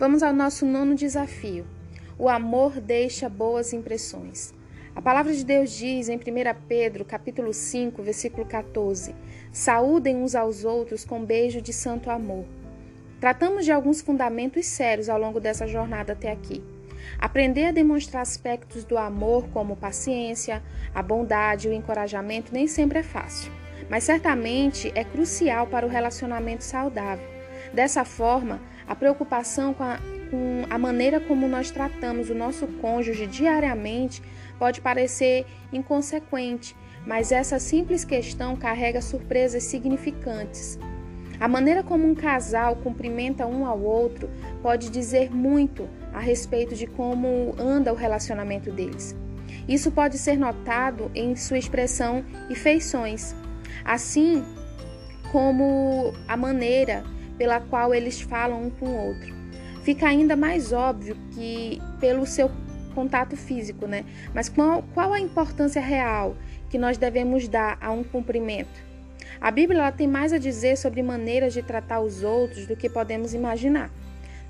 Vamos ao nosso nono desafio. O amor deixa boas impressões. A palavra de Deus diz em 1 Pedro, capítulo 5, versículo 14: Saúdem uns aos outros com beijo de santo amor. Tratamos de alguns fundamentos sérios ao longo dessa jornada até aqui. Aprender a demonstrar aspectos do amor, como paciência, a bondade e o encorajamento, nem sempre é fácil, mas certamente é crucial para o relacionamento saudável. Dessa forma, a preocupação com a, com a maneira como nós tratamos o nosso cônjuge diariamente pode parecer inconsequente, mas essa simples questão carrega surpresas significantes. A maneira como um casal cumprimenta um ao outro pode dizer muito a respeito de como anda o relacionamento deles. Isso pode ser notado em sua expressão e feições, assim como a maneira pela qual eles falam um com o outro. Fica ainda mais óbvio que pelo seu contato físico, né? Mas qual, qual a importância real que nós devemos dar a um cumprimento? A Bíblia tem mais a dizer sobre maneiras de tratar os outros do que podemos imaginar.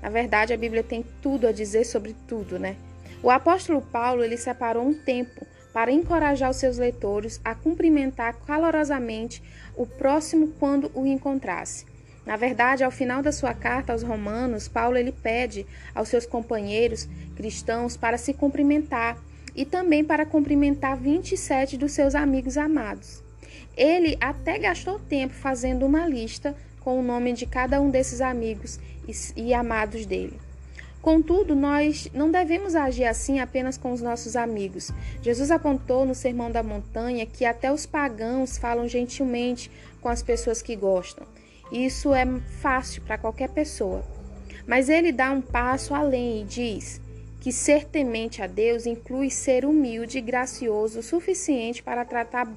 Na verdade, a Bíblia tem tudo a dizer sobre tudo, né? O apóstolo Paulo ele separou um tempo para encorajar os seus leitores a cumprimentar calorosamente o próximo quando o encontrasse. Na verdade, ao final da sua carta aos Romanos, Paulo ele pede aos seus companheiros cristãos para se cumprimentar e também para cumprimentar 27 dos seus amigos amados. Ele até gastou tempo fazendo uma lista com o nome de cada um desses amigos e, e amados dele. Contudo, nós não devemos agir assim apenas com os nossos amigos. Jesus apontou no Sermão da Montanha que até os pagãos falam gentilmente com as pessoas que gostam. Isso é fácil para qualquer pessoa. Mas ele dá um passo além e diz que ser temente a Deus inclui ser humilde e gracioso o suficiente para tratar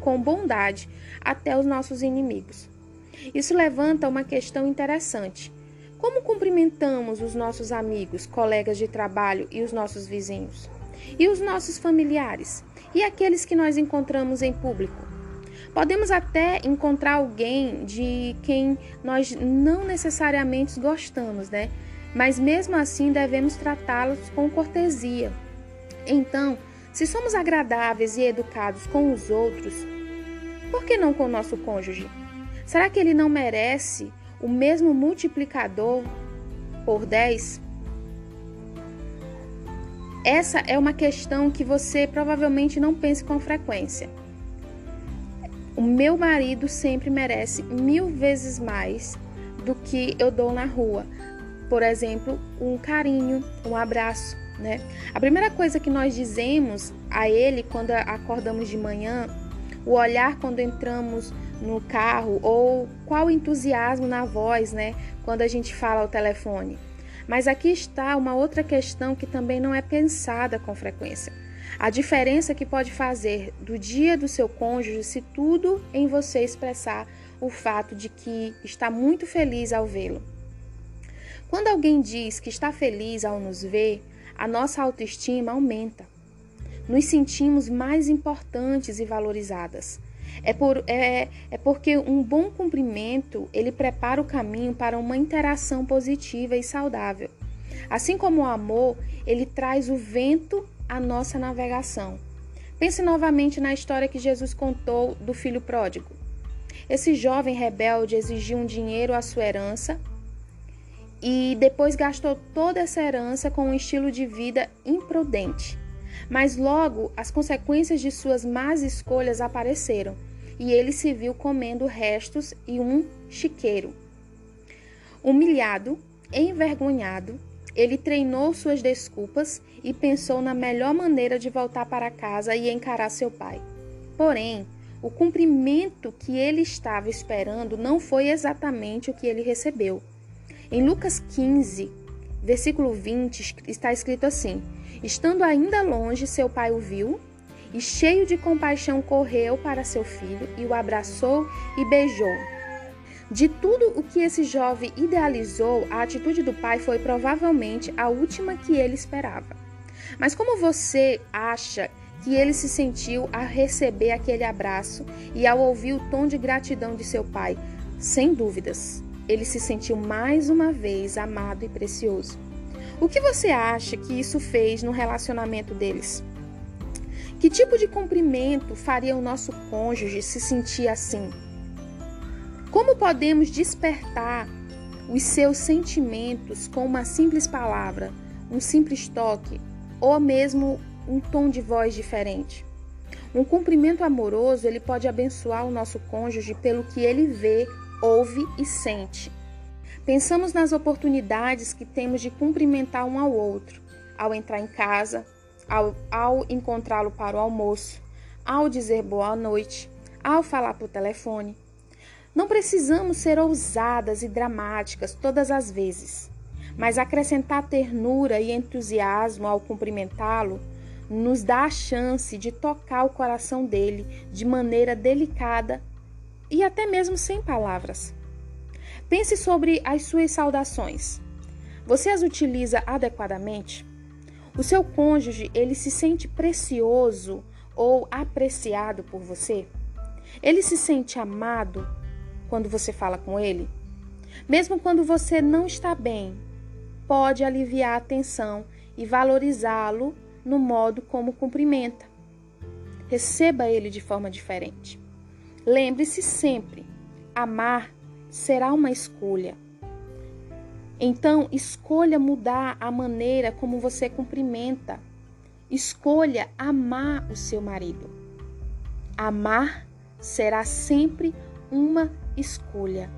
com bondade até os nossos inimigos. Isso levanta uma questão interessante. Como cumprimentamos os nossos amigos, colegas de trabalho e os nossos vizinhos? E os nossos familiares? E aqueles que nós encontramos em público? Podemos até encontrar alguém de quem nós não necessariamente gostamos, né? Mas mesmo assim devemos tratá-los com cortesia. Então, se somos agradáveis e educados com os outros, por que não com o nosso cônjuge? Será que ele não merece o mesmo multiplicador por 10? Essa é uma questão que você provavelmente não pense com frequência. O meu marido sempre merece mil vezes mais do que eu dou na rua. Por exemplo, um carinho, um abraço, né? A primeira coisa que nós dizemos a ele quando acordamos de manhã, o olhar quando entramos no carro ou qual entusiasmo na voz, né, quando a gente fala ao telefone. Mas aqui está uma outra questão que também não é pensada com frequência. A diferença que pode fazer do dia do seu cônjuge se tudo em você expressar o fato de que está muito feliz ao vê-lo. Quando alguém diz que está feliz ao nos ver, a nossa autoestima aumenta. Nos sentimos mais importantes e valorizadas. É, por, é, é porque um bom cumprimento ele prepara o caminho para uma interação positiva e saudável. Assim como o amor, ele traz o vento à nossa navegação. Pense novamente na história que Jesus contou do filho pródigo. Esse jovem rebelde exigiu um dinheiro à sua herança e depois gastou toda essa herança com um estilo de vida imprudente. Mas logo as consequências de suas más escolhas apareceram e ele se viu comendo restos e um chiqueiro. Humilhado, envergonhado, ele treinou suas desculpas e pensou na melhor maneira de voltar para casa e encarar seu pai. Porém, o cumprimento que ele estava esperando não foi exatamente o que ele recebeu. Em Lucas 15, versículo 20, está escrito assim: Estando ainda longe, seu pai o viu e, cheio de compaixão, correu para seu filho e o abraçou e beijou. De tudo o que esse jovem idealizou, a atitude do pai foi provavelmente a última que ele esperava. Mas como você acha que ele se sentiu ao receber aquele abraço e ao ouvir o tom de gratidão de seu pai? Sem dúvidas, ele se sentiu mais uma vez amado e precioso. O que você acha que isso fez no relacionamento deles? Que tipo de cumprimento faria o nosso cônjuge se sentir assim? Como podemos despertar os seus sentimentos com uma simples palavra, um simples toque ou mesmo um tom de voz diferente? Um cumprimento amoroso, ele pode abençoar o nosso cônjuge pelo que ele vê, ouve e sente. Pensamos nas oportunidades que temos de cumprimentar um ao outro, ao entrar em casa, ao, ao encontrá-lo para o almoço, ao dizer boa noite, ao falar por telefone. Não precisamos ser ousadas e dramáticas todas as vezes, mas acrescentar ternura e entusiasmo ao cumprimentá-lo nos dá a chance de tocar o coração dele de maneira delicada e até mesmo sem palavras. Pense sobre as suas saudações. Você as utiliza adequadamente? O seu cônjuge, ele se sente precioso ou apreciado por você? Ele se sente amado quando você fala com ele? Mesmo quando você não está bem, pode aliviar a tensão e valorizá-lo no modo como cumprimenta. Receba ele de forma diferente. Lembre-se sempre: amar será uma escolha. Então, escolha mudar a maneira como você cumprimenta. Escolha amar o seu marido. Amar será sempre uma escolha.